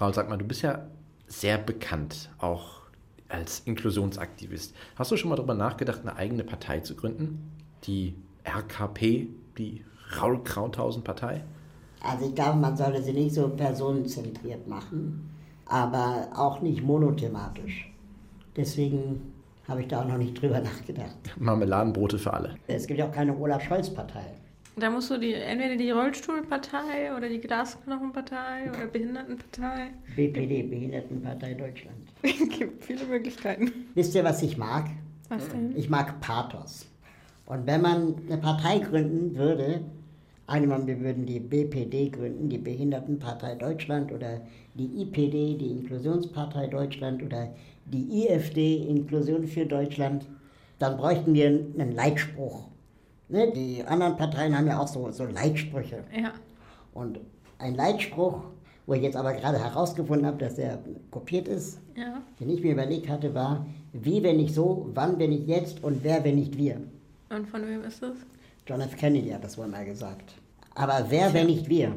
Raul, sag mal, du bist ja sehr bekannt, auch als Inklusionsaktivist. Hast du schon mal darüber nachgedacht, eine eigene Partei zu gründen? Die RKP, die Raul Krauthausen-Partei? Also ich glaube, man sollte sie nicht so personenzentriert machen, aber auch nicht monothematisch. Deswegen habe ich da auch noch nicht drüber nachgedacht. Marmeladenbrote für alle. Es gibt ja auch keine Olaf-Scholz-Partei. Da musst du die, entweder die Rollstuhlpartei oder die Glasknochenpartei oder Behindertenpartei. BPD, Behindertenpartei Deutschland. Es gibt viele Möglichkeiten. Wisst ihr, was ich mag? Was denn? Ich mag Pathos. Und wenn man eine Partei gründen würde, einmal wir würden die BPD gründen, die Behindertenpartei Deutschland, oder die IPD, die Inklusionspartei Deutschland, oder die IFD, Inklusion für Deutschland, dann bräuchten wir einen Leitspruch. Ne? Die anderen Parteien haben ja auch so, so Leitsprüche. Ja. Und ein Leitspruch, wo ich jetzt aber gerade herausgefunden habe, dass er kopiert ist, Ja. den ich mir überlegt hatte, war, wie wenn nicht so, wann wenn nicht jetzt und wer wenn nicht wir. Und von wem ist das? John F. Kennedy hat das wohl mal gesagt. Aber wer wenn nicht wir?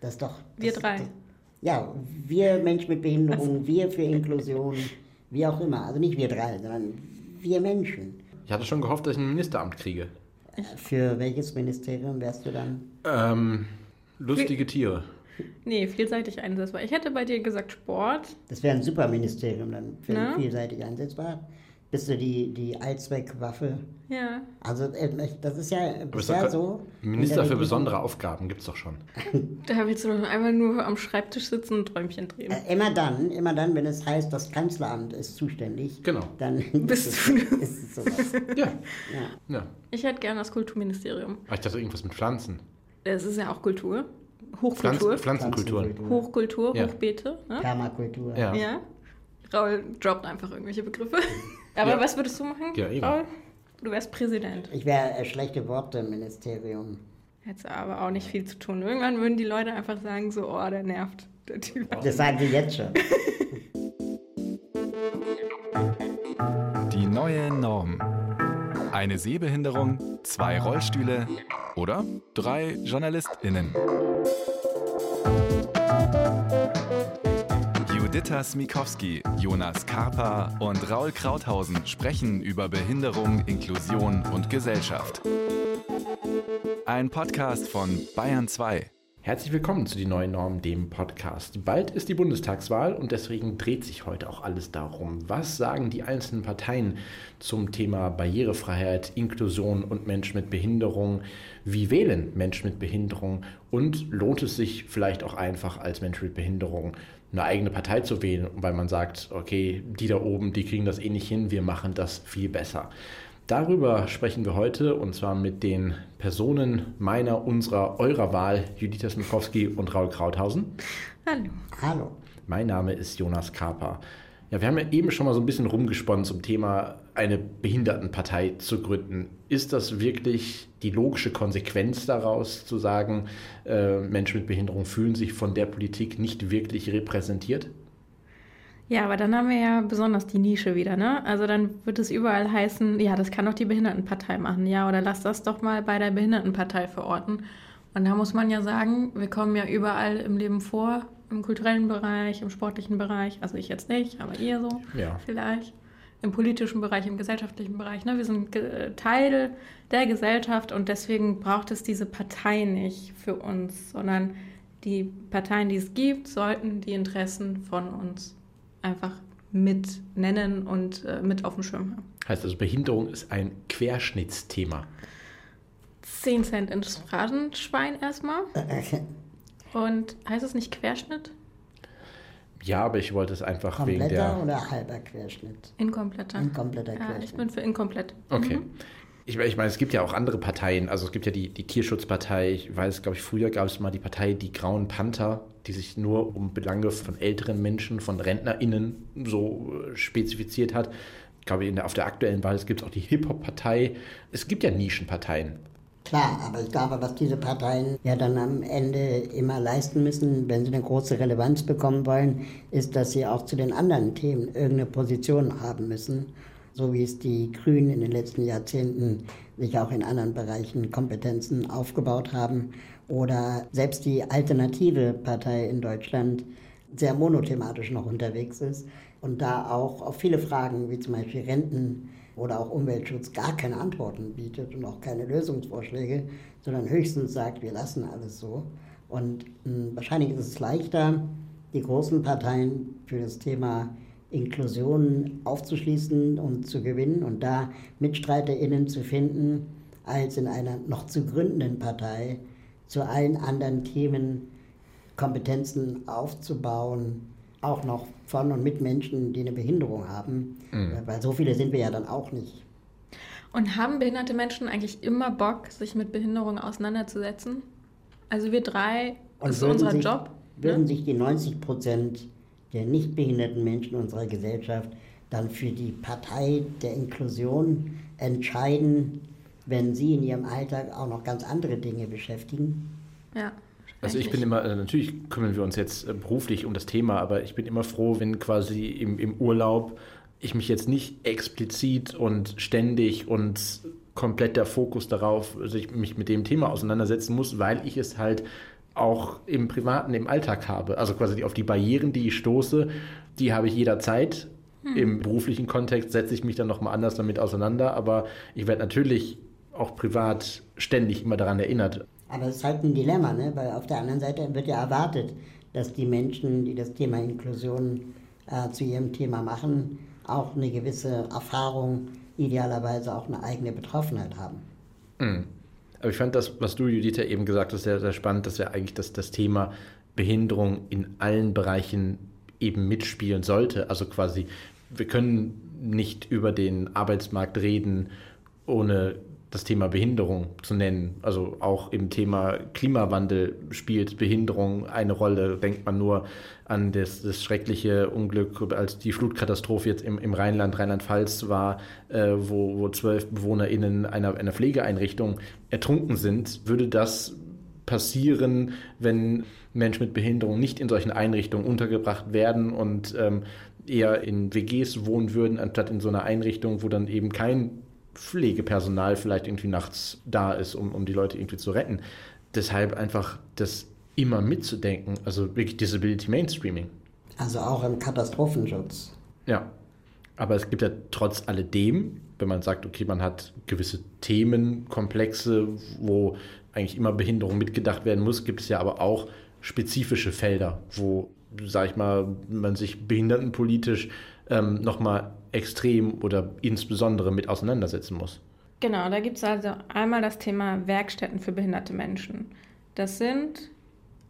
Das ist doch... Das, Wir drei. Das, ja, wir Menschen mit Behinderung, wir für Inklusion, wie auch immer. Also nicht wir drei, sondern wir Menschen. Ich hatte schon gehofft, dass ich ein Ministeramt kriege. Für welches Ministerium wärst du dann? Ähm, lustige Tiere. Nee, vielseitig einsetzbar. Ich hätte bei dir gesagt Sport. Das wäre ein Superministerium dann, für Na? vielseitig einsetzbar. Bist du die, die Allzweckwaffe? Ja. Also äh, das ist ja ist bisher so. in Minister für besondere Aufgaben gibt's doch schon. Da willst du doch einfach nur am Schreibtisch sitzen und Träumchen drehen. Äh, Immer dann, immer dann, wenn es heißt, das Kanzleramt ist zuständig. Genau. Dann Bist ist, du es, ist es sowas. Ja. Ja. ja. Ich hätte gerne das Kulturministerium. Aber ich dachte irgendwas mit Pflanzen. Das ist ja auch Kultur. Hochkultur. Pflanzenkulturen. Pflanzenkultur. Hochkultur, Ja. Hochbeete. Ne? Permakultur. Ja. Ja. Raul droppt einfach irgendwelche Begriffe. Aber Ja. was würdest du machen? Ja, eben. Raul? Du wärst Präsident. Ich wäre äh, schlechte Worte Ministerium. Hättest aber auch nicht viel zu tun. Irgendwann würden die Leute einfach sagen, so, oh, der nervt, der Typ. Das sagen sie jetzt schon. Die neue Norm. Eine Sehbehinderung, zwei Rollstühle oder drei JournalistInnen. Juditha Smikowski, Jonas Karpa und Raul Krauthausen sprechen über Behinderung, Inklusion und Gesellschaft. Ein Podcast von Bayern 2. Herzlich willkommen zu Die Neuen Normen, dem Podcast. Bald ist die Bundestagswahl und deswegen dreht sich heute auch alles darum. Was sagen die einzelnen Parteien zum Thema Barrierefreiheit, Inklusion und Menschen mit Behinderung? Wie wählen Menschen mit Behinderung? Und lohnt es sich vielleicht auch einfach als Mensch mit Behinderung eine eigene Partei zu wählen, weil man sagt, okay, die da oben, die kriegen das eh nicht hin, wir machen das viel besser. Darüber sprechen wir heute und zwar mit den Personen meiner, unserer, eurer Wahl, Judith Smikowski und Raul Krauthausen. Hallo. Hallo. Mein Name ist Jonas Karper. Ja, wir haben ja eben schon mal so ein bisschen rumgesponnen zum Thema, eine Behindertenpartei zu gründen. Ist das wirklich die logische Konsequenz daraus, zu sagen, äh, Menschen mit Behinderung fühlen sich von der Politik nicht wirklich repräsentiert? Ja, aber dann haben wir ja besonders die Nische wieder, ne? Also dann wird es überall heißen, ja, das kann doch die Behindertenpartei machen, ja, oder lass das doch mal bei der Behindertenpartei verorten. Und da muss man ja sagen, wir kommen ja überall im Leben vor, im kulturellen Bereich, im sportlichen Bereich, also ich jetzt nicht, aber ihr so Ja. vielleicht, im politischen Bereich, im gesellschaftlichen Bereich. Ne? Wir sind Teil der Gesellschaft und deswegen braucht es diese Partei nicht für uns, sondern die Parteien, die es gibt, sollten die Interessen von uns einfach mit nennen und äh, mit auf dem Schirm haben. Heißt also, Behinderung ist ein Querschnittsthema. 10 Cent ins Phrasenschwein erstmal. Und heißt es nicht Querschnitt? Ja, aber ich wollte es einfach wegen Kompletter der. oder halber Querschnitt? Inkompletter. Inkompletter Ja, ich Querschnitt. bin für inkomplett. Okay. Mhm. Ich, ich meine, es gibt ja auch andere Parteien. Also es gibt ja die, die Tierschutzpartei. Ich weiß, glaube ich, früher gab es mal die Partei Die Grauen Panther, die sich nur um Belange von älteren Menschen, von RentnerInnen so äh, spezifiziert hat. Ich glaube, in der, auf der aktuellen Wahl es gibt auch die Hip-Hop-Partei. Es gibt ja Nischenparteien. Klar, aber ich glaube, was diese Parteien ja dann am Ende immer leisten müssen, wenn sie eine große Relevanz bekommen wollen, ist, dass sie auch zu den anderen Themen irgendeine Position haben müssen. So wie es die Grünen in den letzten Jahrzehnten sich auch in anderen Bereichen Kompetenzen aufgebaut haben. Oder selbst die alternative Partei in Deutschland sehr monothematisch noch unterwegs ist und da auch auf viele Fragen wie zum Beispiel Renten oder auch Umweltschutz gar keine Antworten bietet und auch keine Lösungsvorschläge, sondern höchstens sagt, wir lassen alles so. Und mh, hm, wahrscheinlich ist es leichter, die großen Parteien für das Thema Inklusion aufzuschließen und zu gewinnen und da MitstreiterInnen zu finden, als in einer noch zu gründenden Partei zu allen anderen Themen Kompetenzen aufzubauen, auch noch von und mit Menschen, die eine Behinderung haben, mhm. weil so viele sind wir ja dann auch nicht. Und haben behinderte Menschen eigentlich immer Bock, sich mit Behinderung auseinanderzusetzen? Also wir drei, das ist unser sich, Job. Würden ne? sich die 90 Prozent der nicht behinderten Menschen unserer Gesellschaft dann für die Partei der Inklusion entscheiden, wenn sie in ihrem Alltag auch noch ganz andere Dinge beschäftigen? Ja. Also ich bin immer, äh, natürlich kümmern wir uns jetzt äh, beruflich um das Thema, aber ich bin immer froh, wenn quasi im, im Urlaub ich mich jetzt nicht explizit und ständig und komplett der Fokus darauf, dass ich mich mit dem Thema auseinandersetzen muss, weil ich es halt auch im Privaten, im Alltag habe. Also quasi auf die Barrieren, die ich stoße, die habe ich jederzeit. Hm. Im beruflichen Kontext setze ich mich dann nochmal anders damit auseinander, aber ich werde natürlich auch privat ständig immer daran erinnert. Aber es ist halt ein Dilemma, ne? weil auf der anderen Seite wird ja erwartet, dass die Menschen, die das Thema Inklusion äh, zu ihrem Thema machen, auch eine gewisse Erfahrung, idealerweise auch eine eigene Betroffenheit haben. Mhm. Aber ich fand das, was du, Judith, eben gesagt hast, sehr, sehr spannend, dass ja eigentlich das, das Thema Behinderung in allen Bereichen eben mitspielen sollte. Also quasi, wir können nicht über den Arbeitsmarkt reden, ohne das Thema Behinderung zu nennen. Also auch im Thema Klimawandel spielt Behinderung eine Rolle. Denkt man nur an das, das schreckliche Unglück, als die Flutkatastrophe jetzt im, im Rheinland, Rheinland-Pfalz war, äh, wo, wo zwölf BewohnerInnen einer, einer Pflegeeinrichtung ertrunken sind, würde das passieren, wenn Menschen mit Behinderung nicht in solchen Einrichtungen untergebracht werden und ähm, eher in WGs wohnen würden, anstatt in so einer Einrichtung, wo dann eben kein Pflegepersonal vielleicht irgendwie nachts da ist, um, um die Leute irgendwie zu retten. Deshalb einfach das immer mitzudenken, also wirklich Disability Mainstreaming. Also auch im Katastrophenschutz. Ja, aber es gibt ja trotz alledem, wenn man sagt, okay, man hat gewisse Themenkomplexe, wo eigentlich immer Behinderung mitgedacht werden muss, gibt es ja aber auch spezifische Felder, wo, sag ich mal, man sich behindertenpolitisch ähm, nochmal extrem oder insbesondere mit auseinandersetzen muss. Genau, da gibt es also einmal das Thema Werkstätten für behinderte Menschen. Das sind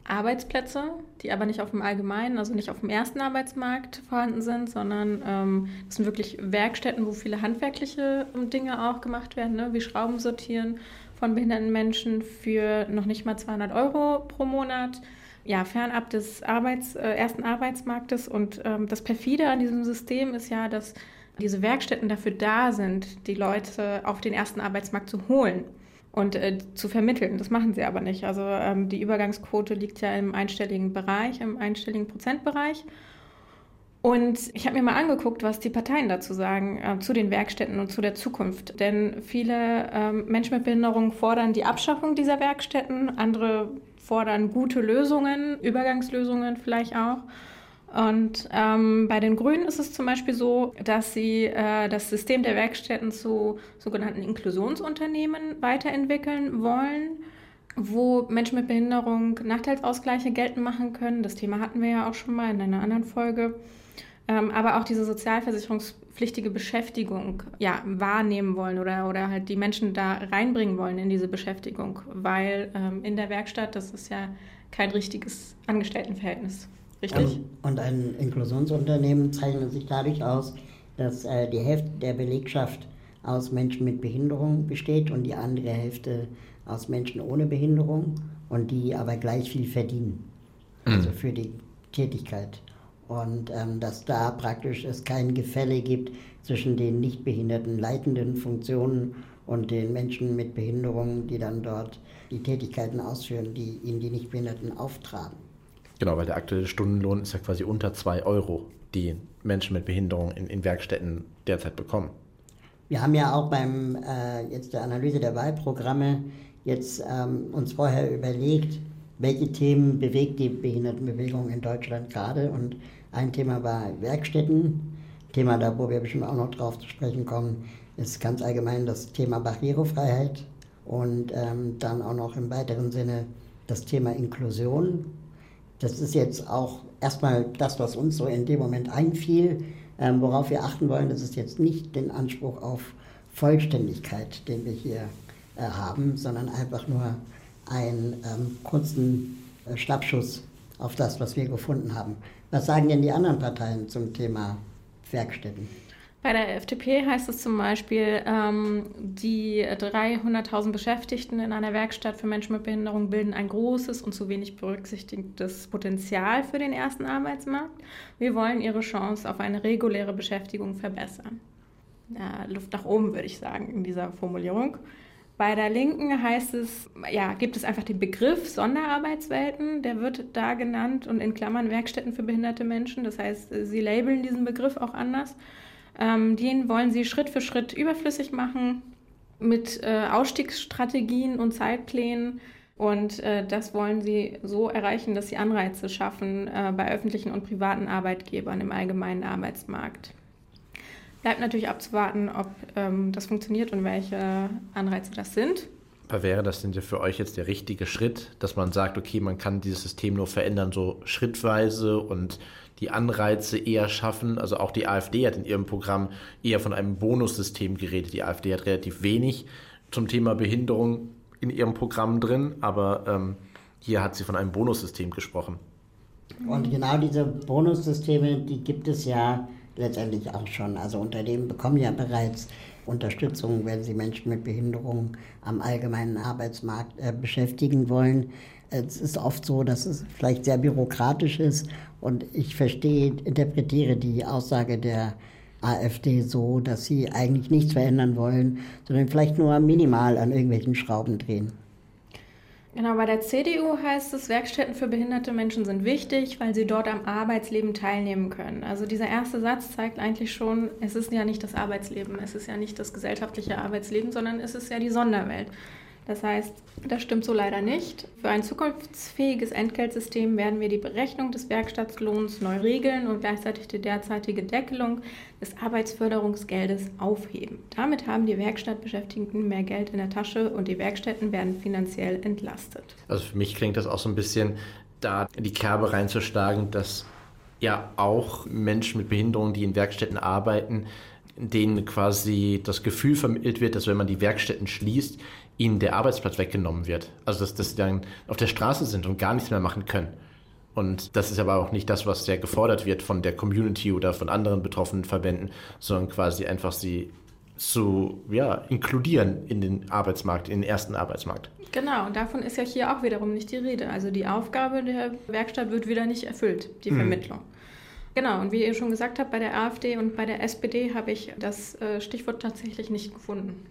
Arbeitsplätze, die aber nicht auf dem allgemeinen, also nicht auf dem ersten Arbeitsmarkt vorhanden sind, sondern ähm, das sind wirklich Werkstätten, wo viele handwerkliche ähm, Dinge auch gemacht werden, ne? wie Schrauben sortieren von behinderten Menschen für noch nicht mal 200 Euro pro Monat ja, fernab des Arbeits, äh, ersten Arbeitsmarktes. Und ähm, das Perfide an diesem System ist ja, dass diese Werkstätten dafür da sind, die Leute auf den ersten Arbeitsmarkt zu holen und äh, zu vermitteln. Das machen sie aber nicht. Also ähm, die Übergangsquote liegt ja im einstelligen Bereich, im einstelligen Prozentbereich. Und ich habe mir mal angeguckt, was die Parteien dazu sagen, äh, zu den Werkstätten und zu der Zukunft. Denn viele ähm, Menschen mit Behinderung fordern die Abschaffung dieser Werkstätten, andere fordern gute Lösungen, Übergangslösungen vielleicht auch. Und ähm, bei den Grünen ist es zum Beispiel so, dass sie äh, das System der Werkstätten zu sogenannten Inklusionsunternehmen weiterentwickeln wollen, wo Menschen mit Behinderung Nachteilsausgleiche geltend machen können. Das Thema hatten wir ja auch schon mal in einer anderen Folge. Ähm, aber auch diese sozialversicherungspflichtige Beschäftigung ja, wahrnehmen wollen oder, oder halt die Menschen da reinbringen wollen in diese Beschäftigung, weil ähm, in der Werkstatt, das ist ja kein richtiges Angestelltenverhältnis. Richtig? Ähm, und ein Inklusionsunternehmen zeichnet sich dadurch aus, dass äh, die Hälfte der Belegschaft aus Menschen mit Behinderung besteht und die andere Hälfte aus Menschen ohne Behinderung und die aber gleich viel verdienen. Also für die Tätigkeit. Und ähm, dass da praktisch es kein Gefälle gibt zwischen den nicht behinderten leitenden Funktionen und den Menschen mit Behinderungen, die dann dort die Tätigkeiten ausführen, die ihnen die Nichtbehinderten auftragen. Genau, weil der aktuelle Stundenlohn ist ja quasi unter 2 Euro, die Menschen mit Behinderung in, in Werkstätten derzeit bekommen. Wir haben ja auch beim äh, jetzt der Analyse der Wahlprogramme jetzt ähm, uns vorher überlegt, welche Themen bewegt die Behindertenbewegung in Deutschland gerade. Und ein Thema war Werkstätten. Thema, da wo wir bestimmt auch noch drauf zu sprechen kommen, ist ganz allgemein das Thema Barrierefreiheit und ähm, dann auch noch im weiteren Sinne das Thema Inklusion. Das ist jetzt auch erstmal das, was uns so in dem Moment einfiel. Ähm, worauf wir achten wollen, das ist jetzt nicht den Anspruch auf Vollständigkeit, den wir hier äh, haben, sondern einfach nur einen ähm, kurzen äh, Schnappschuss auf das, was wir gefunden haben. Was sagen denn die anderen Parteien zum Thema Werkstätten? Bei der FDP heißt es zum Beispiel, ähm, die 300.000 Beschäftigten in einer Werkstatt für Menschen mit Behinderung bilden ein großes und zu wenig berücksichtigtes Potenzial für den ersten Arbeitsmarkt. Wir wollen ihre Chance auf eine reguläre Beschäftigung verbessern. Ja, Luft nach oben, würde ich sagen, in dieser Formulierung. Bei der Linken heißt es, ja, gibt es einfach den Begriff Sonderarbeitswelten, der wird da genannt und in Klammern Werkstätten für behinderte Menschen. Das heißt, sie labeln diesen Begriff auch anders. Ähm, den wollen sie Schritt für Schritt überflüssig machen mit äh, Ausstiegsstrategien und Zeitplänen. Und äh, das wollen sie so erreichen, dass sie Anreize schaffen äh, bei öffentlichen und privaten Arbeitgebern im allgemeinen Arbeitsmarkt. Bleibt natürlich abzuwarten, ob ähm, das funktioniert und welche Anreize das sind. Aber wäre das denn für euch jetzt der richtige Schritt, dass man sagt, okay, man kann dieses System nur verändern, so schrittweise und die Anreize eher schaffen. Also auch die AfD hat in ihrem Programm eher von einem Bonussystem geredet. Die AfD hat relativ wenig zum Thema Behinderung in ihrem Programm drin, aber ähm, hier hat sie von einem Bonussystem gesprochen. Und genau diese Bonussysteme, die gibt es ja letztendlich auch schon. Also Unternehmen bekommen ja bereits Unterstützung, wenn sie Menschen mit Behinderung am allgemeinen Arbeitsmarkt äh, beschäftigen wollen. Es ist oft so, dass es vielleicht sehr bürokratisch ist und ich verstehe, interpretiere die Aussage der AfD so, dass sie eigentlich nichts verändern wollen, sondern vielleicht nur minimal an irgendwelchen Schrauben drehen. Genau, bei der CDU heißt es, Werkstätten für behinderte Menschen sind wichtig, weil sie dort am Arbeitsleben teilnehmen können. Also dieser erste Satz zeigt eigentlich schon, es ist ja nicht das Arbeitsleben, es ist ja nicht das gesellschaftliche Arbeitsleben, sondern es ist ja die Sonderwelt. Das heißt, das stimmt so leider nicht. Für ein zukunftsfähiges Entgeltsystem werden wir die Berechnung des Werkstattlohns neu regeln und gleichzeitig die derzeitige Deckelung des Arbeitsförderungsgeldes aufheben. Damit haben die Werkstattbeschäftigten mehr Geld in der Tasche und die Werkstätten werden finanziell entlastet. Also für mich klingt das auch so ein bisschen, da die Kerbe reinzuschlagen, dass ja auch Menschen mit Behinderungen, die in Werkstätten arbeiten, denen quasi das Gefühl vermittelt wird, dass wenn man die Werkstätten schließt, ihnen der Arbeitsplatz weggenommen wird. Also dass, dass sie dann auf der Straße sind und gar nichts mehr machen können. Und das ist aber auch nicht das, was sehr gefordert wird von der Community oder von anderen betroffenen Verbänden, sondern quasi einfach sie zu ja, inkludieren in den Arbeitsmarkt, in den ersten Arbeitsmarkt. Genau, und davon ist ja hier auch wiederum nicht die Rede. Also die Aufgabe der Werkstatt wird wieder nicht erfüllt, die mhm. Vermittlung. Genau, und wie ihr schon gesagt habt, bei der AfD und bei der SPD habe ich das äh, Stichwort tatsächlich nicht gefunden.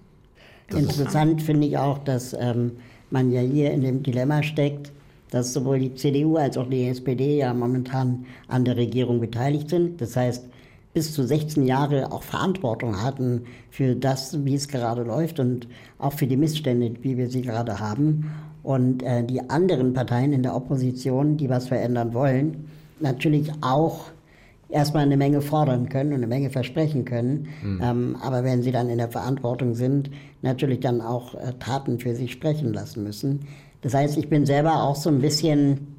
Interessant finde ich auch, dass ähm, man ja hier in dem Dilemma steckt, dass sowohl die CDU als auch die SPD ja momentan an der Regierung beteiligt sind. Das heißt, bis zu 16 Jahre auch Verantwortung hatten für das, wie es gerade läuft und auch für die Missstände, wie wir sie gerade haben. Und äh, die anderen Parteien in der Opposition, die was verändern wollen, natürlich auch erstmal eine Menge fordern können und eine Menge versprechen können. Mhm. Ähm, aber wenn sie dann in der Verantwortung sind, natürlich dann auch äh, Taten für sich sprechen lassen müssen. Das heißt, ich bin selber auch so ein bisschen,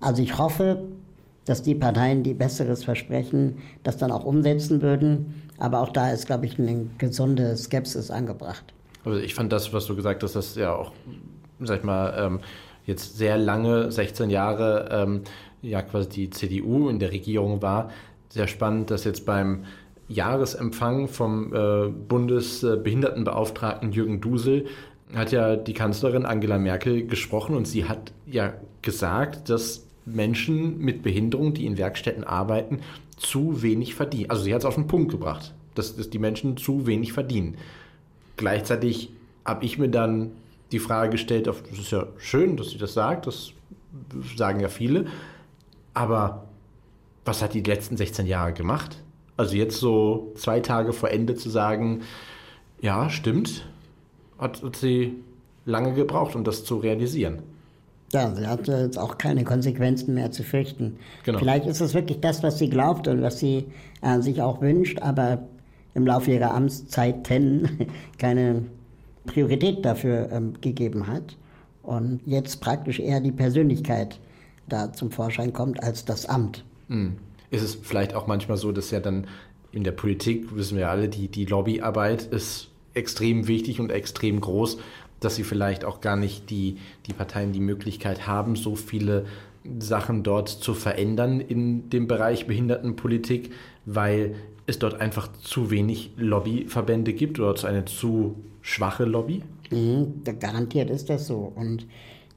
also ich hoffe, dass die Parteien, die Besseres versprechen, das dann auch umsetzen würden. Aber auch da ist, glaube ich, eine gesunde Skepsis angebracht. Also ich fand das, was du gesagt hast, das ja auch, sag ich mal, ähm, jetzt sehr lange, 16 Jahre, ähm, ja quasi die CDU in der Regierung war, sehr spannend, dass jetzt beim Jahresempfang vom äh, Bundesbehindertenbeauftragten Jürgen Dusel hat ja die Kanzlerin Angela Merkel gesprochen und sie hat ja gesagt, dass Menschen mit Behinderung, die in Werkstätten arbeiten, zu wenig verdienen. Also sie hat es auf den Punkt gebracht, dass, dass die Menschen zu wenig verdienen. Gleichzeitig habe ich mir dann die Frage gestellt, das ist ja schön, dass sie das sagt, das sagen ja viele, aber was hat die letzten 16 Jahre gemacht? Also jetzt so zwei Tage vor Ende zu sagen, ja, stimmt, hat, hat sie lange gebraucht, um das zu realisieren. Ja, sie hat jetzt auch keine Konsequenzen mehr zu fürchten. Genau. Vielleicht ist es wirklich das, was sie glaubt und was sie äh, sich auch wünscht, aber im Laufe ihrer Amtszeiten keine Priorität dafür ähm, gegeben hat und jetzt praktisch eher die Persönlichkeit da zum Vorschein kommt als das Amt. Mhm. Ist es vielleicht auch manchmal so, dass ja dann in der Politik, wissen wir alle, die, die Lobbyarbeit ist extrem wichtig und extrem groß, dass sie vielleicht auch gar nicht die, die Parteien die Möglichkeit haben, so viele Sachen dort zu verändern in dem Bereich Behindertenpolitik, weil es dort einfach zu wenig Lobbyverbände gibt oder eine zu schwache Lobby? Mhm, garantiert ist das so. Und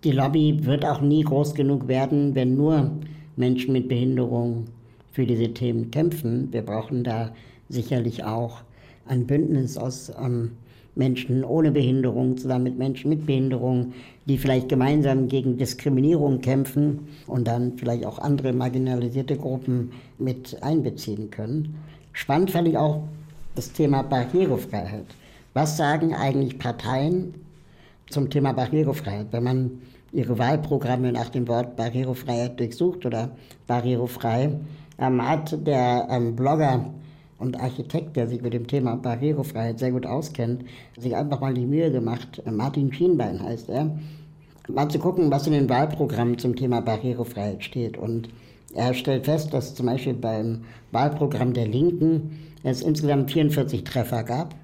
die Lobby wird auch nie groß genug werden, wenn nur Menschen mit Behinderung für diese Themen kämpfen. Wir brauchen da sicherlich auch ein Bündnis aus ähm, Menschen ohne Behinderung zusammen mit Menschen mit Behinderung, die vielleicht gemeinsam gegen Diskriminierung kämpfen und dann vielleicht auch andere marginalisierte Gruppen mit einbeziehen können. Spannend fand ich auch das Thema Barrierefreiheit. Was sagen eigentlich Parteien zum Thema Barrierefreiheit? Wenn man ihre Wahlprogramme nach dem Wort Barrierefreiheit durchsucht oder barrierefrei, ähm, hat der ähm, Blogger und Architekt, der sich mit dem Thema Barrierefreiheit sehr gut auskennt, sich einfach mal die Mühe gemacht, Martin Schienbein heißt er, mal zu gucken, was in den Wahlprogrammen zum Thema Barrierefreiheit steht. Und er stellt fest, dass zum Beispiel beim Wahlprogramm der Linken es insgesamt 44 Treffer gab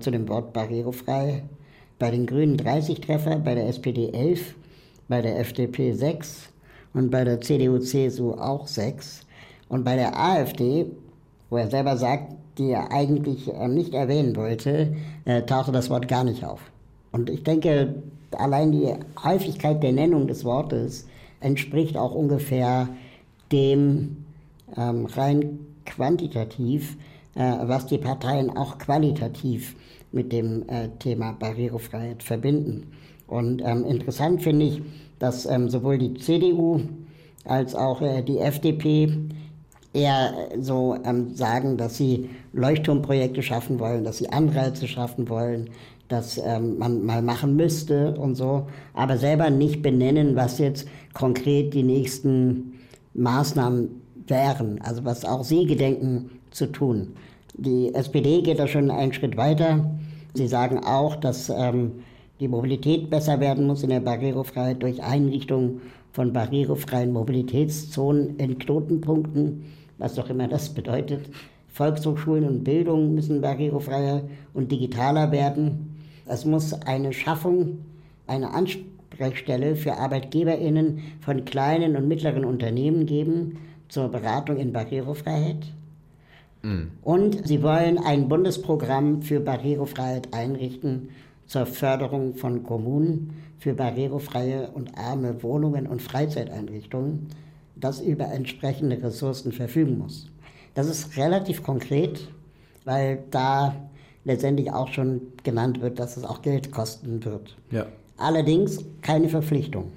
zu dem Wort barrierefrei, bei den Grünen 30 Treffer, bei der SPD 11, bei der FDP 6 und bei der CDU-CSU auch 6. Und bei der AfD wo er selber sagt, die er eigentlich äh, nicht erwähnen wollte, äh, tauchte das Wort gar nicht auf. Und ich denke, allein die Häufigkeit der Nennung des Wortes entspricht auch ungefähr dem ähm, rein quantitativ, äh, was die Parteien auch qualitativ mit dem äh, Thema Barrierefreiheit verbinden. Und ähm, interessant finde ich, dass ähm, sowohl die CDU als auch äh, die FDP eher so ähm, sagen, dass sie Leuchtturmprojekte schaffen wollen, dass sie Anreize schaffen wollen, dass ähm, man mal machen müsste und so, aber selber nicht benennen, was jetzt konkret die nächsten Maßnahmen wären, also was auch sie gedenken zu tun. Die SPD geht da schon einen Schritt weiter. Sie sagen auch, dass ähm, die Mobilität besser werden muss in der Barrierefreiheit durch Einrichtung von barrierefreien Mobilitätszonen in Knotenpunkten was doch immer das bedeutet. Volkshochschulen und Bildung müssen barrierefreier und digitaler werden. Es muss eine Schaffung, eine Ansprechstelle für ArbeitgeberInnen von kleinen und mittleren Unternehmen geben zur Beratung in Barrierefreiheit. Mhm. Und sie wollen ein Bundesprogramm für Barrierefreiheit einrichten zur Förderung von Kommunen für barrierefreie und arme Wohnungen und Freizeiteinrichtungen das über entsprechende Ressourcen verfügen muss. Das ist relativ konkret, weil da letztendlich auch schon genannt wird, dass es auch Geld kosten wird. Ja. Allerdings keine Verpflichtung.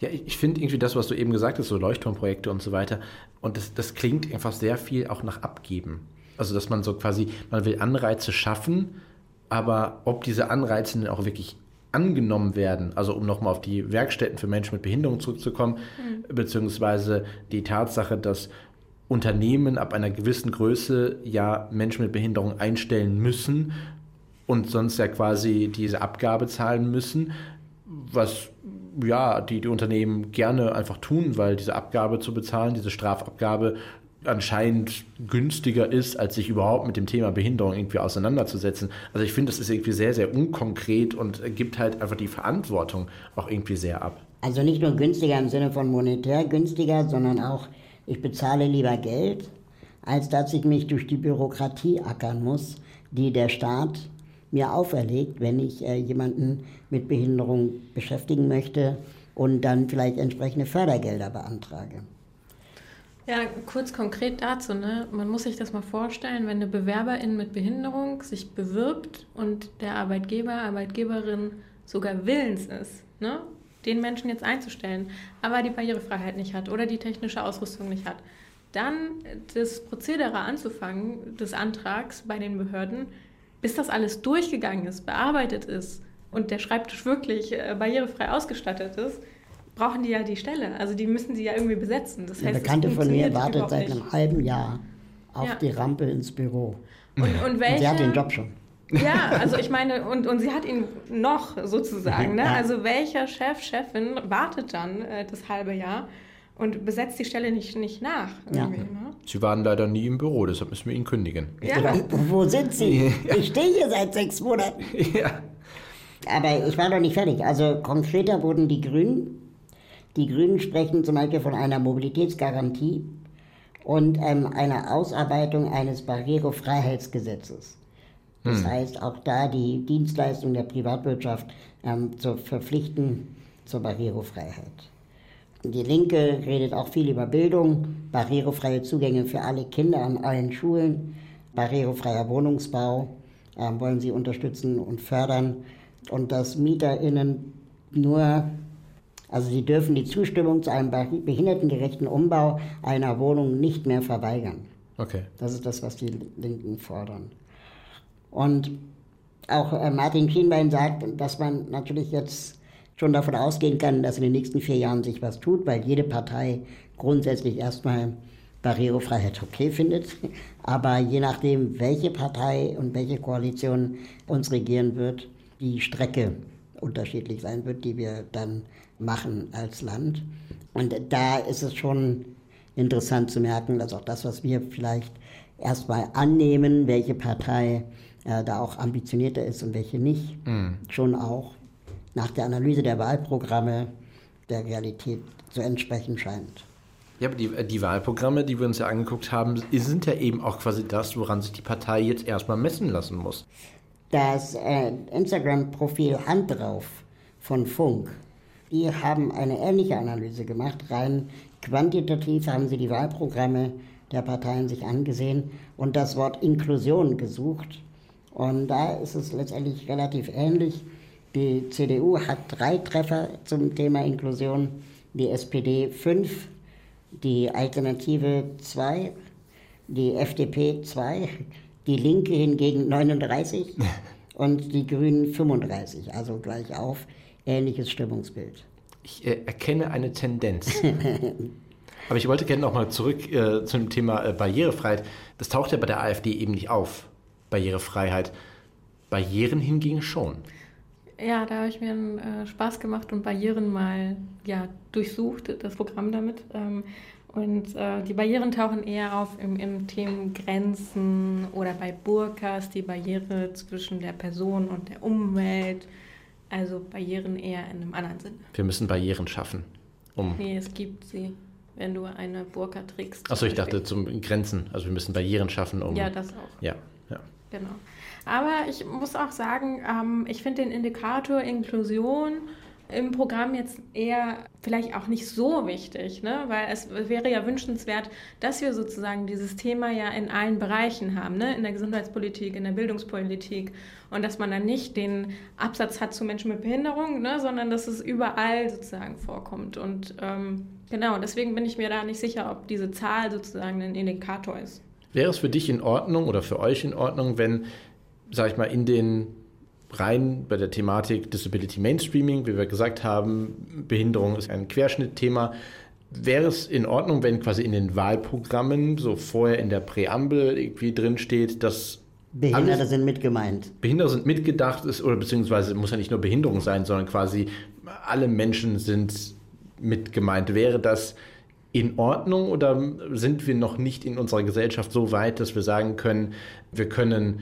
Ja, ich finde irgendwie das, was du eben gesagt hast, so Leuchtturmprojekte und so weiter, und das, das klingt einfach sehr viel auch nach Abgeben. Also, dass man so quasi, man will Anreize schaffen, aber ob diese Anreize denn auch wirklich angenommen werden, also um nochmal auf die Werkstätten für Menschen mit Behinderung zurückzukommen, mhm. beziehungsweise die Tatsache, dass Unternehmen ab einer gewissen Größe ja Menschen mit Behinderung einstellen müssen und sonst ja quasi diese Abgabe zahlen müssen, was ja die, die Unternehmen gerne einfach tun, weil diese Abgabe zu bezahlen, diese Strafabgabe anscheinend günstiger ist, als sich überhaupt mit dem Thema Behinderung irgendwie auseinanderzusetzen. Also ich finde, das ist irgendwie sehr, sehr unkonkret und gibt halt einfach die Verantwortung auch irgendwie sehr ab. Also nicht nur günstiger im Sinne von monetär günstiger, sondern auch, ich bezahle lieber Geld, als dass ich mich durch die Bürokratie ackern muss, die der Staat mir auferlegt, wenn ich äh, jemanden mit Behinderung beschäftigen möchte und dann vielleicht entsprechende Fördergelder beantrage. Ja, kurz konkret dazu. Ne? Man muss sich das mal vorstellen, wenn eine Bewerberin mit Behinderung sich bewirbt und der Arbeitgeber, Arbeitgeberin sogar willens ist, ne? den Menschen jetzt einzustellen, aber die Barrierefreiheit nicht hat oder die technische Ausrüstung nicht hat, dann das Prozedere anzufangen des Antrags bei den Behörden, bis das alles durchgegangen ist, bearbeitet ist und der Schreibtisch wirklich äh, barrierefrei ausgestattet ist, brauchen die ja die Stelle. Also die müssen sie ja irgendwie besetzen. Das heißt, Eine Bekannte von mir wartet seit einem halben Jahr auf Ja. die Rampe ins Büro. Und, und welche, Und sie hat den Job schon. Ja, also ich meine, und, und sie hat ihn noch sozusagen. Ne? Ja. Also welcher Chef, Chefin wartet dann äh, das halbe Jahr und besetzt die Stelle nicht, nicht nach? Ja. Ne? Sie waren leider nie im Büro, deshalb müssen wir ihn kündigen. Ja. Wo sind Sie? Ich stehe hier seit sechs Monaten. ja. Aber ich war noch nicht fertig. Also konkreter wurden die Grünen. Die Grünen sprechen zum Beispiel von einer Mobilitätsgarantie und ähm, einer Ausarbeitung eines Barrierefreiheitsgesetzes. Das heißt, auch da die Dienstleistung der Privatwirtschaft ähm, zu verpflichten zur Barrierefreiheit. Die Linke redet auch viel über Bildung, barrierefreie Zugänge für alle Kinder an allen Schulen, barrierefreier Wohnungsbau ähm, wollen sie unterstützen und fördern und dass MieterInnen nur, also sie dürfen die Zustimmung zu einem behindertengerechten Umbau einer Wohnung nicht mehr verweigern. Okay. Das ist das, was die Linken fordern. Und auch äh, Martin Schienbein sagt, dass man natürlich jetzt schon davon ausgehen kann, dass in den nächsten vier Jahren sich was tut, weil jede Partei grundsätzlich erstmal Barrierefreiheit okay findet. Aber je nachdem, welche Partei und welche Koalition uns regieren wird, die Strecke unterschiedlich sein wird, die wir dann machen als Land. Und da ist es schon interessant zu merken, dass auch das, was wir vielleicht erstmal annehmen, welche Partei äh, da auch ambitionierter ist und welche nicht, schon auch nach der Analyse der Wahlprogramme der Realität zu entsprechen scheint. Ja, aber die, die Wahlprogramme, die wir uns ja angeguckt haben, sind ja eben auch quasi das, woran sich die Partei jetzt erstmal messen lassen muss. Das äh, Instagram-Profil Hand drauf von Funk, die haben eine ähnliche Analyse gemacht. Rein quantitativ haben sie die Wahlprogramme der Parteien sich angesehen und das Wort Inklusion gesucht. Und da ist es letztendlich relativ ähnlich. Die CDU hat drei Treffer zum Thema Inklusion, die SPD fünf, die Alternative zwei, die FDP zwei, die Linke hingegen 39 und die Grünen 35, also gleich auf, ähnliches Stimmungsbild. Ich äh, erkenne eine Tendenz. Aber ich wollte gerne nochmal zurück äh, zum Thema äh, Barrierefreiheit. Das taucht ja bei der AfD eben nicht auf, Barrierefreiheit. Barrieren hingegen schon. Ja, da habe ich mir einen äh, Spaß gemacht und Barrieren mal ja, durchsucht, das Programm damit. Ähm, und äh, die Barrieren tauchen eher auf im, im Themen Grenzen oder bei Burkas, die Barriere zwischen der Person und der Umwelt. Also Barrieren eher in einem anderen Sinne. Wir müssen Barrieren schaffen. Um Nee, es gibt sie, wenn du eine Burka trägst. Achso, ich dachte zum Grenzen. Also wir müssen Barrieren schaffen, um. Ja, das auch. ja, ja. Genau. Aber ich muss auch sagen, ähm, ich finde den Indikator Inklusion im Programm jetzt eher vielleicht auch nicht so wichtig, ne? weil es wäre ja wünschenswert, dass wir sozusagen dieses Thema ja in allen Bereichen haben, ne? in der Gesundheitspolitik, in der Bildungspolitik und dass man dann nicht den Absatz hat zu Menschen mit Behinderung, ne? sondern dass es überall sozusagen vorkommt. Und ähm, genau, deswegen bin ich mir da nicht sicher, ob diese Zahl sozusagen ein Indikator ist. Wäre es für dich in Ordnung oder für euch in Ordnung, wenn, sag ich mal, in den rein bei der Thematik Disability Mainstreaming, wie wir gesagt haben, Behinderung ist ein Querschnittthema. Wäre es in Ordnung, wenn quasi in den Wahlprogrammen so vorher in der Präambel irgendwie drin steht, dass Behinderte alles- sind mit gemeint. Behinderte sind mitgedacht ist, oder beziehungsweise muss ja nicht nur Behinderung sein, sondern quasi alle Menschen sind mit gemeint. Wäre das in Ordnung oder sind wir noch nicht in unserer Gesellschaft so weit, dass wir sagen können, wir können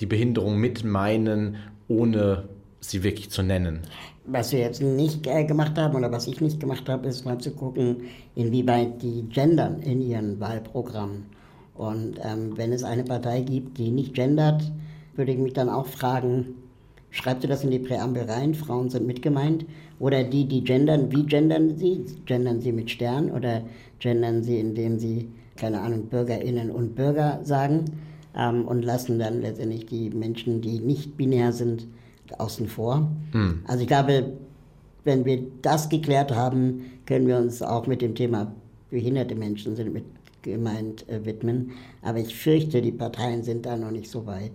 die Behinderung mit meinen, ohne sie wirklich zu nennen? Was wir jetzt nicht äh, gemacht haben oder was ich nicht gemacht habe, ist mal zu gucken, inwieweit die gendern in ihren Wahlprogrammen. Und ähm, wenn es eine Partei gibt, die nicht gendert, würde ich mich dann auch fragen, schreibt ihr das in die Präambel rein, Frauen sind mitgemeint? Oder die, die gendern, wie gendern sie? Gendern sie mit Stern oder gendern sie, indem sie, keine Ahnung, Bürgerinnen und Bürger sagen ähm, und lassen dann letztendlich die Menschen, die nicht binär sind, außen vor? Also ich glaube, wenn wir das geklärt haben, können wir uns auch mit dem Thema behinderte Menschen sind mit gemeint äh, widmen. Aber ich fürchte, die Parteien sind da noch nicht so weit,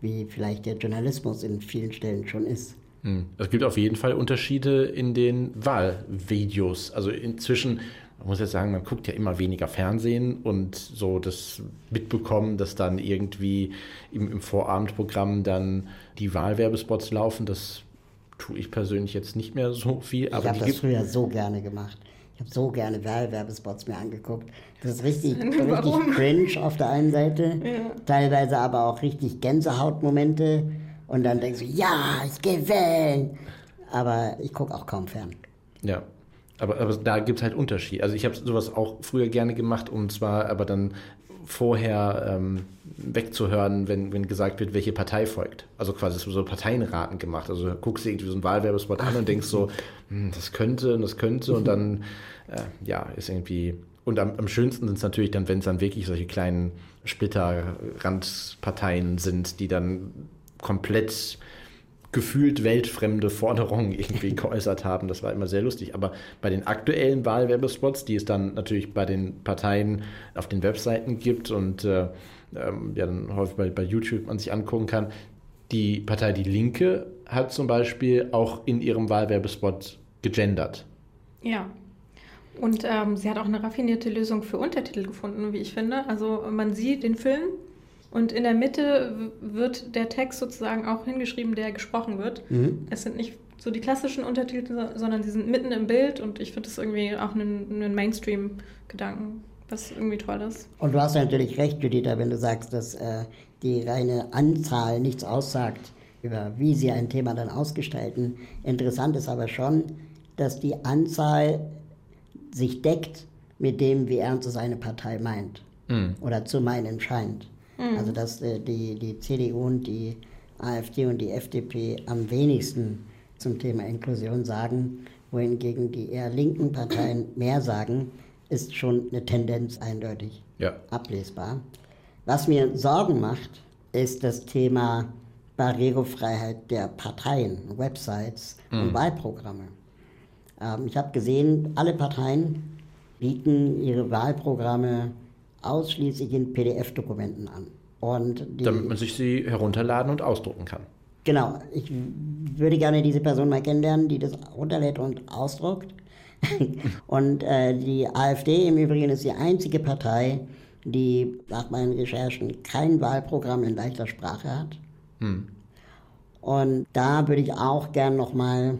wie vielleicht der Journalismus in vielen Stellen schon ist. Hm. Es gibt auf jeden Fall Unterschiede in den Wahlvideos. Also inzwischen, man muss jetzt sagen, man guckt ja immer weniger Fernsehen und so das mitbekommen, dass dann irgendwie im, im Vorabendprogramm dann die Wahlwerbespots laufen, das tue ich persönlich jetzt nicht mehr so viel. ich habe das früher so gerne gemacht. Ich habe so gerne Wahlwerbespots mir angeguckt. Das ist richtig, richtig cringe auf der einen Seite, ja. teilweise aber auch richtig Gänsehautmomente. Und dann denkst du, ja, ich gehe wählen. Aber ich gucke auch kaum fern. Ja, aber, aber da gibt es halt Unterschied. Also ich habe sowas auch früher gerne gemacht und zwar aber dann vorher ähm, wegzuhören, wenn, wenn gesagt wird, welche Partei folgt. Also quasi so Parteienraten gemacht. Also guckst du irgendwie so einen Wahlwerbespot an und denkst so, hm, das könnte und das könnte und dann, äh, ja, ist irgendwie. Und am, am schönsten sind es natürlich dann, wenn es dann wirklich solche kleinen Splitterrandparteien sind, die dann komplett gefühlt weltfremde Forderungen irgendwie geäußert haben. Das war immer sehr lustig. Aber bei den aktuellen Wahlwerbespots, die es dann natürlich bei den Parteien auf den Webseiten gibt und äh, ähm, ja dann häufig bei, bei YouTube man sich angucken kann, die Partei Die Linke hat zum Beispiel auch in ihrem Wahlwerbespot gegendert. Ja. Und ähm, sie hat auch eine raffinierte Lösung für Untertitel gefunden, wie ich finde. Also man sieht den Film und in der Mitte wird der Text sozusagen auch hingeschrieben, der gesprochen wird. Mhm. Es sind nicht so die klassischen Untertitel, sondern sie sind mitten im Bild und ich finde das irgendwie auch einen, einen Mainstream-Gedanken, was irgendwie toll ist. Und du hast natürlich recht, Judith, wenn du sagst, dass äh, die reine Anzahl nichts aussagt über wie sie ein Thema dann ausgestalten. Interessant ist aber schon, dass die Anzahl sich deckt mit dem, wie ernst es eine Partei meint mhm. oder zu meinen scheint. Mhm. Also dass äh, die, die CDU und die AfD und die FDP am wenigsten zum Thema Inklusion sagen, wohingegen die eher linken Parteien mehr sagen, ist schon eine Tendenz eindeutig ja. ablesbar. Was mir Sorgen macht, ist das Thema Barrierefreiheit der Parteien, Websites mhm. und Wahlprogramme. Ähm, ich habe gesehen, alle Parteien bieten ihre Wahlprogramme ausschließlich in PDF-Dokumenten an. Und die, Damit man sich sie herunterladen und ausdrucken kann. Genau. Ich würde gerne diese Person mal kennenlernen, die das runterlädt und ausdruckt. und äh, die AfD im Übrigen ist die einzige Partei, die nach meinen Recherchen kein Wahlprogramm in leichter Sprache hat. Hm. Und da würde ich auch gern nochmal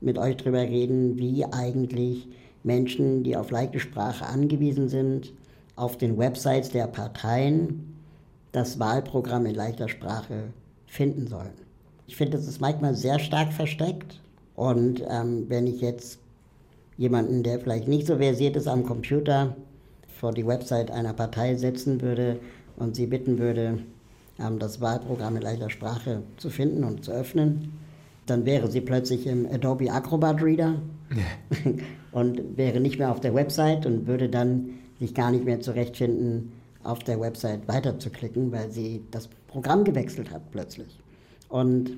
mit euch drüber reden, wie eigentlich Menschen, die auf leichte Sprache angewiesen sind, auf den Websites der Parteien das Wahlprogramm in leichter Sprache finden sollen. Ich finde, das ist manchmal sehr stark versteckt. Und ähm, wenn ich jetzt jemanden, der vielleicht nicht so versiert ist am Computer, vor die Website einer Partei setzen würde und sie bitten würde, ähm, das Wahlprogramm in leichter Sprache zu finden und zu öffnen, dann wäre sie plötzlich im Adobe Acrobat Reader und wäre nicht mehr auf der Website und würde dann sich gar nicht mehr zurechtfinden, auf der Website weiterzuklicken, weil sie das Programm gewechselt hat plötzlich. Und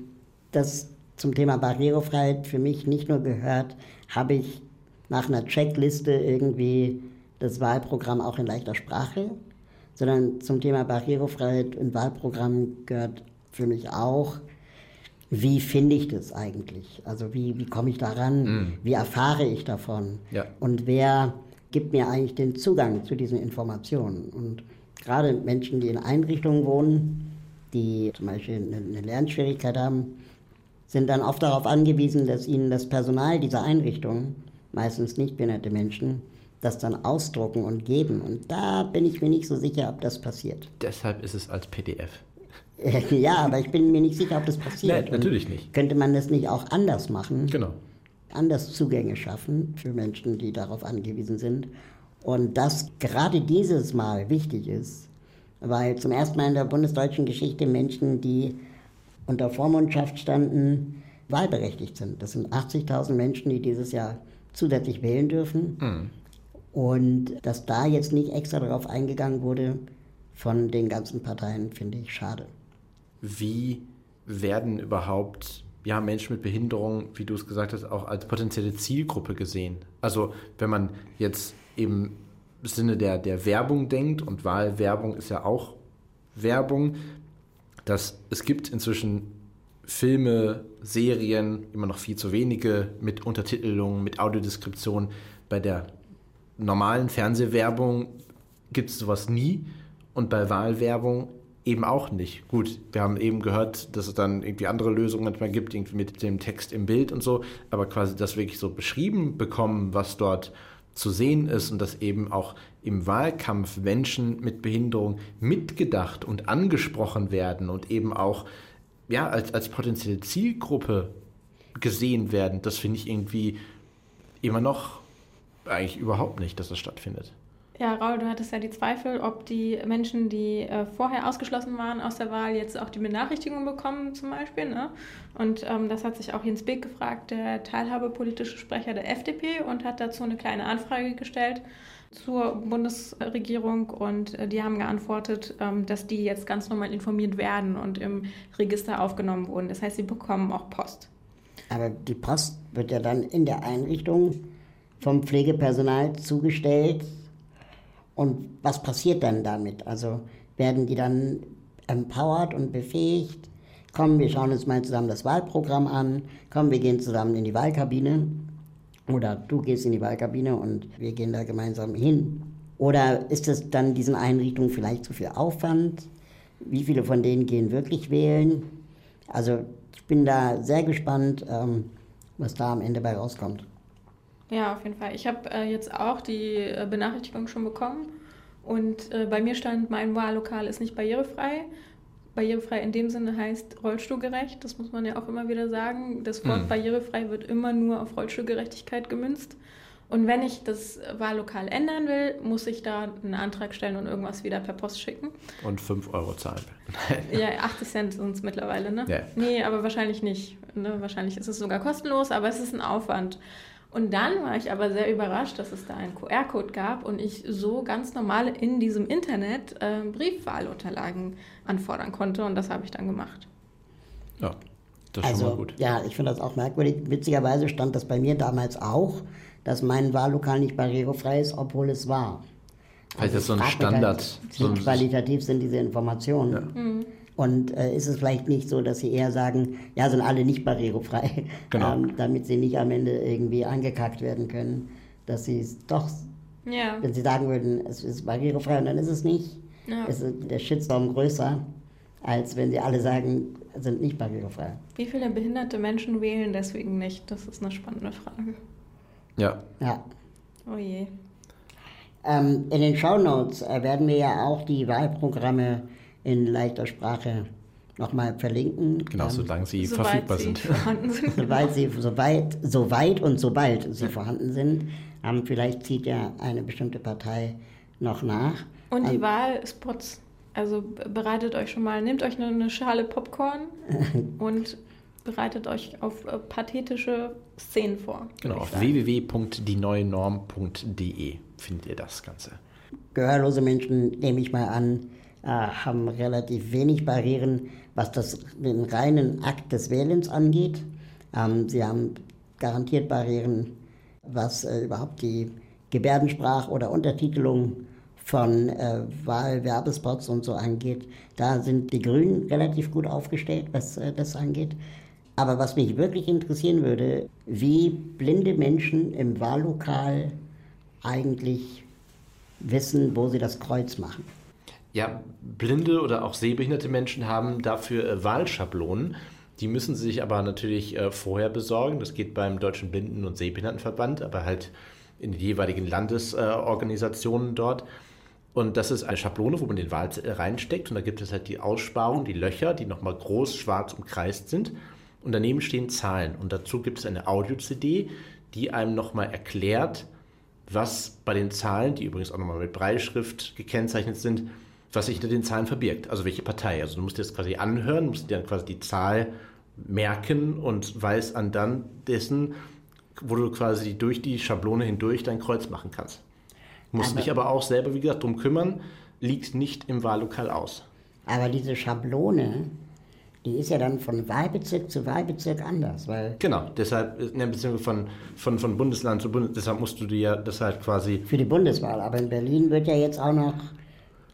das zum Thema Barrierefreiheit für mich nicht nur gehört, habe ich nach einer Checkliste irgendwie das Wahlprogramm auch in leichter Sprache, sondern zum Thema Barrierefreiheit im Wahlprogramm gehört für mich auch, wie finde ich das eigentlich? Also wie, wie komme ich daran? Mm. Wie erfahre ich davon? Ja. Und wer gibt mir eigentlich den Zugang zu diesen Informationen? Und gerade Menschen, die in Einrichtungen wohnen, die zum Beispiel eine Lernschwierigkeit haben, sind dann oft darauf angewiesen, dass ihnen das Personal dieser Einrichtung, meistens nicht behinderte Menschen, das dann ausdrucken und geben. Und da bin ich mir nicht so sicher, ob das passiert. Deshalb ist es als PDF. ja, aber ich bin mir nicht sicher, ob das passiert. Nein, natürlich und nicht. Könnte man das nicht auch anders machen? Genau. Anders Zugänge schaffen für Menschen, die darauf angewiesen sind. Und dass gerade dieses Mal wichtig ist, weil zum ersten Mal in der bundesdeutschen Geschichte Menschen, die unter Vormundschaft standen, wahlberechtigt sind. Das sind 80.000 Menschen, die dieses Jahr zusätzlich wählen dürfen. Mhm. Und dass da jetzt nicht extra darauf eingegangen wurde von den ganzen Parteien, finde ich schade. Wie werden überhaupt ja, Menschen mit Behinderung, wie du es gesagt hast, auch als potenzielle Zielgruppe gesehen? Also wenn man jetzt im Sinne der, der Werbung denkt, und Wahlwerbung ist ja auch Werbung, dass es gibt inzwischen Filme, Serien, immer noch viel zu wenige mit Untertitelungen, mit Audiodeskription. Bei der normalen Fernsehwerbung gibt es sowas nie und bei Wahlwerbung eben auch nicht. Gut, wir haben eben gehört, dass es dann irgendwie andere Lösungen manchmal gibt, irgendwie mit dem Text im Bild und so, aber quasi das wirklich so beschrieben bekommen, was dort zu sehen ist und dass eben auch im Wahlkampf Menschen mit Behinderung mitgedacht und angesprochen werden und eben auch ja, als, als potenzielle Zielgruppe gesehen werden, das finde ich irgendwie immer noch eigentlich überhaupt nicht, dass das stattfindet. Ja, Raul, du hattest ja die Zweifel, ob die Menschen, die äh, vorher ausgeschlossen waren aus der Wahl, jetzt auch die Benachrichtigung bekommen zum Beispiel. Ne? Und ähm, das hat sich auch Jens Beck gefragt, der teilhabepolitische Sprecher der FDP, und hat dazu eine kleine Anfrage gestellt zur Bundesregierung. Und äh, die haben geantwortet, ähm, dass die jetzt ganz normal informiert werden und im Register aufgenommen wurden. Das heißt, sie bekommen auch Post. Aber die Post wird ja dann in der Einrichtung vom Pflegepersonal zugestellt und was passiert dann damit? Also werden die dann empowered und befähigt? Komm, wir schauen uns mal zusammen das Wahlprogramm an. Komm, wir gehen zusammen in die Wahlkabine. Oder du gehst in die Wahlkabine und wir gehen da gemeinsam hin. Oder ist es dann diesen Einrichtungen vielleicht zu viel Aufwand? Wie viele von denen gehen wirklich wählen? Also ich bin da sehr gespannt, ähm, was da am Ende bei rauskommt. Ja, auf jeden Fall. Ich habe äh, jetzt auch die äh, Benachrichtigung schon bekommen und äh, bei mir stand, mein Wahllokal ist nicht barrierefrei. Barrierefrei in dem Sinne heißt rollstuhlgerecht, das muss man ja auch immer wieder sagen. Das Wort mhm. barrierefrei wird immer nur auf Rollstuhlgerechtigkeit gemünzt. Und wenn ich das Wahllokal ändern will, muss ich da einen Antrag stellen und irgendwas wieder per Post schicken. Und 5 Euro zahlen. ja, 80 Cent sind es mittlerweile, ne? Ja. Nee, aber wahrscheinlich nicht. Ne? Wahrscheinlich ist es sogar kostenlos, aber es ist ein Aufwand. Und dann war ich aber sehr überrascht, dass es da einen QR-Code gab und ich so ganz normal in diesem Internet äh, Briefwahlunterlagen anfordern konnte und das habe ich dann gemacht. Ja, das ist also, schon mal gut. Ja, ich finde das auch merkwürdig. Witzigerweise stand das bei mir damals auch, dass mein Wahllokal nicht barrierefrei ist, obwohl es war. Also, das ist so ein Standard. Halt, wie qualitativ sind diese Informationen? Ja. Mhm. Und äh, ist es vielleicht nicht so, dass sie eher sagen, ja, sind alle nicht barrierefrei, genau. ähm, damit sie nicht am Ende irgendwie angekackt werden können, dass sie es doch, ja. wenn sie sagen würden, es ist barrierefrei und dann ist es nicht, ja. ist der Shitstorm größer, als wenn sie alle sagen, sind nicht barrierefrei. Wie viele behinderte Menschen wählen deswegen nicht? Das ist eine spannende Frage. Ja. Ja. Oh je. Ähm, in den Shownotes äh, werden wir ja auch die Wahlprogramme in leichter Sprache nochmal verlinken. Genau, ähm, solange sie soweit verfügbar sie sind. sind. Soweit sie, soweit, soweit und sobald sie vorhanden sind. Ähm, vielleicht zieht ja eine bestimmte Partei noch nach. Und die ähm, Wahlspots, also bereitet euch schon mal, nehmt euch eine, Schale Popcorn und bereitet euch auf äh, pathetische Szenen vor. Genau, auf www.dieneuenorm.de findet ihr das Ganze. Gehörlose Menschen, nehme ich mal an, haben relativ wenig Barrieren, was das, den reinen Akt des Wählens angeht. Ähm, sie haben garantiert Barrieren, was äh, überhaupt die Gebärdensprache oder Untertitelung von äh, Wahlwerbespots und so angeht. Da sind die Grünen relativ gut aufgestellt, was äh, das angeht. Aber was mich wirklich interessieren würde, wie blinde Menschen im Wahllokal eigentlich wissen, wo sie das Kreuz machen. Ja, blinde oder auch sehbehinderte Menschen haben dafür äh, Wahlschablonen. Die müssen sie sich aber natürlich äh, vorher besorgen. Das geht beim Deutschen Blinden- und Sehbehindertenverband, aber halt in den jeweiligen Landesorganisationen dort. Und das ist eine Schablone, wo man den Wahl reinsteckt. Und da gibt es halt die Aussparung, die Löcher, die nochmal groß schwarz umkreist sind. Und daneben stehen Zahlen. Und dazu gibt es eine Audio-CD, die einem nochmal erklärt, was bei den Zahlen, die übrigens auch nochmal mit Breitschrift gekennzeichnet sind, was sich hinter den Zahlen verbirgt. Also welche Partei. Also du musst dir das quasi anhören, musst dir dann quasi die Zahl merken und weißt an dann dessen, wo du quasi durch die Schablone hindurch dein Kreuz machen kannst. Musst aber, dich aber auch selber, wie gesagt, darum kümmern, liegt nicht im Wahllokal aus. Aber diese Schablone, die ist ja dann von Wahlbezirk zu Wahlbezirk anders, weil... Genau, deshalb, ne, beziehungsweise von, von, von Bundesland zu Bundesland, deshalb musst du dir das halt quasi... Für die Bundeswahl, aber in Berlin wird ja jetzt auch noch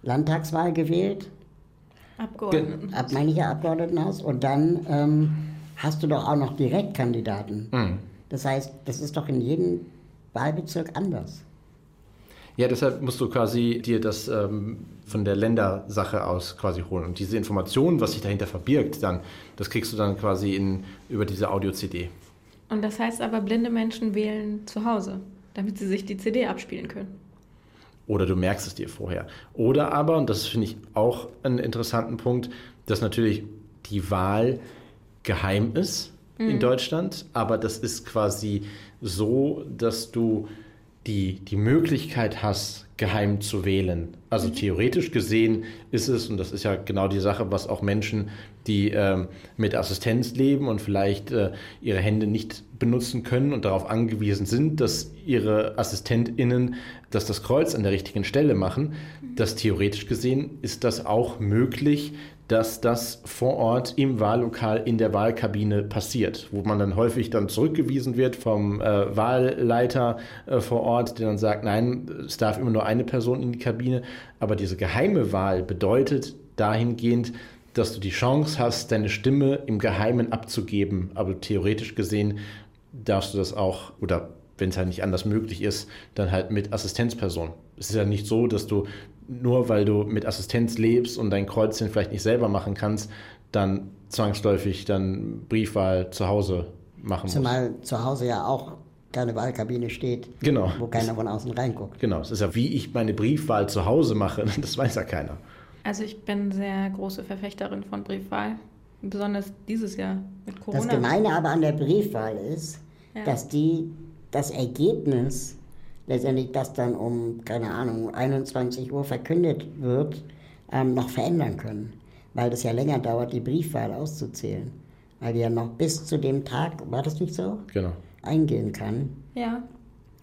Landtagswahl gewählt. Abgeordneten. Ab meine ich ja Abgeordnetenhaus. Und dann ähm, hast du doch auch noch Direktkandidaten. Mhm. Das heißt, das ist doch in jedem Wahlbezirk anders. Ja, deshalb musst du quasi dir das ähm, von der Ländersache aus quasi holen. Und diese Information, was sich dahinter verbirgt, dann, das kriegst du dann quasi in, über diese Audio-CD. Und das heißt aber, blinde Menschen wählen zu Hause, damit sie sich die CD abspielen können. Oder du merkst es dir vorher. Oder aber, und das finde ich auch einen interessanten Punkt, dass natürlich die Wahl geheim ist in Deutschland, aber das ist quasi so, dass du die, die Möglichkeit hast, geheim zu wählen. Also theoretisch gesehen ist es, und das ist ja genau die Sache, was auch Menschen, die ähm, mit Assistenz leben und vielleicht äh, ihre Hände nicht benutzen können und darauf angewiesen sind, dass ihre AssistentInnen dass das Kreuz an der richtigen Stelle machen, dass theoretisch gesehen ist das auch möglich, dass das vor Ort im Wahllokal in der Wahlkabine passiert, wo man dann häufig dann zurückgewiesen wird vom äh, Wahlleiter äh, vor Ort, der dann sagt, nein, es darf immer nur eine Person in die Kabine. Aber diese geheime Wahl bedeutet dahingehend, dass du die Chance hast, deine Stimme im Geheimen abzugeben. Aber theoretisch gesehen darfst du das auch, oder wenn es halt nicht anders möglich ist, dann halt mit Assistenzperson. Es ist ja nicht so, dass du nur weil du mit Assistenz lebst und dein Kreuzchen vielleicht nicht selber machen kannst, dann zwangsläufig dann Briefwahl zu Hause machen musst. Zumal zu Hause ja auch keine Wahlkabine steht, Genau. wo keiner von außen reinguckt. Genau, es ist ja wie ich meine Briefwahl zu Hause mache, das weiß ja keiner. Also ich bin sehr große Verfechterin von Briefwahl. Besonders dieses Jahr mit Corona. Das Gemeine aber an der Briefwahl ist, Ja. dass die das Ergebnis, letztendlich das dann um, keine Ahnung, 21 Uhr verkündet wird, ähm, noch verändern können. Weil das ja länger dauert, die Briefwahl auszuzählen. Weil die ja noch bis zu dem Tag, war das nicht so? Genau. Eingehen kann. Ja,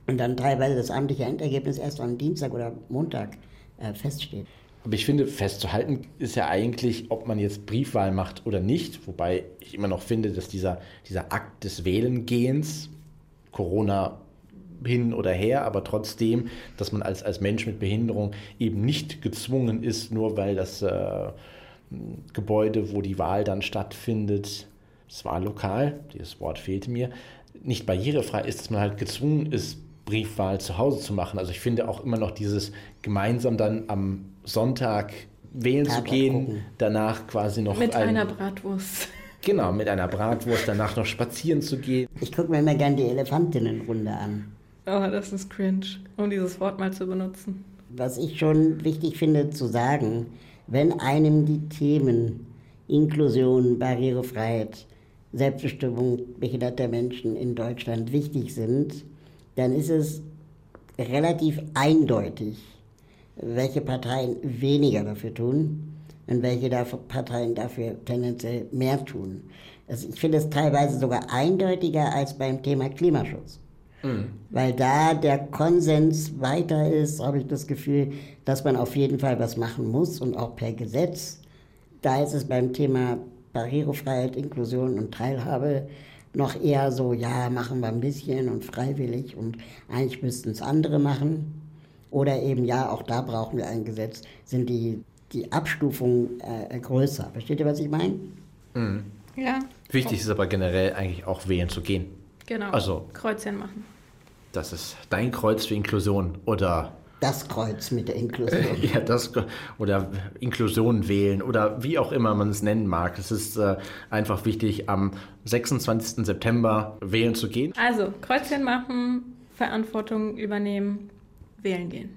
Und dann teilweise das amtliche Endergebnis erst am Dienstag oder Montag äh, feststeht. Aber ich finde, festzuhalten ist ja eigentlich, ob man jetzt Briefwahl macht oder nicht. Wobei ich immer noch finde, dass dieser, dieser Akt des Wählengehens, Corona hin oder her, aber trotzdem, dass man als, als Mensch mit Behinderung eben nicht gezwungen ist, nur weil das äh, Gebäude, wo die Wahl dann stattfindet, das Wahllokal, dieses Wort fehlte mir, nicht barrierefrei ist, dass man halt gezwungen ist, Briefwahl zu Hause zu machen. Also ich finde auch immer noch dieses gemeinsam dann am Sonntag wählen zu Tatort gehen, gucken. danach quasi noch mit ein- einer Bratwurst. genau mit einer Bratwurst danach noch spazieren zu gehen. Ich gucke mir immer gern die Elefantinnenrunde an. Oh, das ist cringe, um dieses Wort mal zu benutzen. Was ich schon wichtig finde zu sagen, wenn einem die Themen Inklusion, Barrierefreiheit, Selbstbestimmung behinderter Menschen in Deutschland wichtig sind, dann ist es relativ eindeutig, welche Parteien weniger dafür tun und welche dafür, Parteien dafür tendenziell mehr tun. Also ich finde es teilweise sogar eindeutiger als beim Thema Klimaschutz. Weil da der Konsens weiter ist, habe ich das Gefühl, dass man auf jeden Fall was machen muss und auch per Gesetz. Da ist es beim Thema Barrierefreiheit, Inklusion und Teilhabe noch eher so, ja, machen wir ein bisschen und freiwillig und eigentlich müssten es andere machen. Oder eben, ja, auch da brauchen wir ein Gesetz, sind die, die Abstufungen äh, größer. Versteht ihr, was ich meine? Ja, Wichtig ist aber generell eigentlich auch wählen zu gehen. genau. Also- Kreuzchen machen. Das ist dein Kreuz für Inklusion oder Das Kreuz mit der Inklusion. ja, das oder Inklusion wählen oder wie auch immer man es nennen mag. Es ist äh, einfach wichtig, am 26. September wählen zu gehen. Also, Kreuzchen machen, Verantwortung übernehmen, wählen gehen.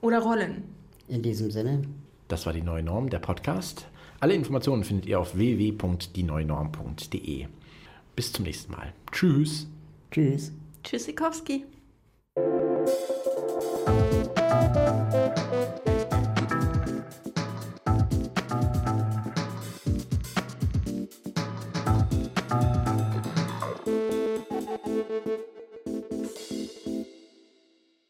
Oder rollen. In diesem Sinne, Das war die neue Norm, der Podcast. Alle Informationen findet ihr auf www.dieneuenorm.de. Bis zum nächsten Mal. Tschüss. tschüss. Tschüssikowski. Thank you.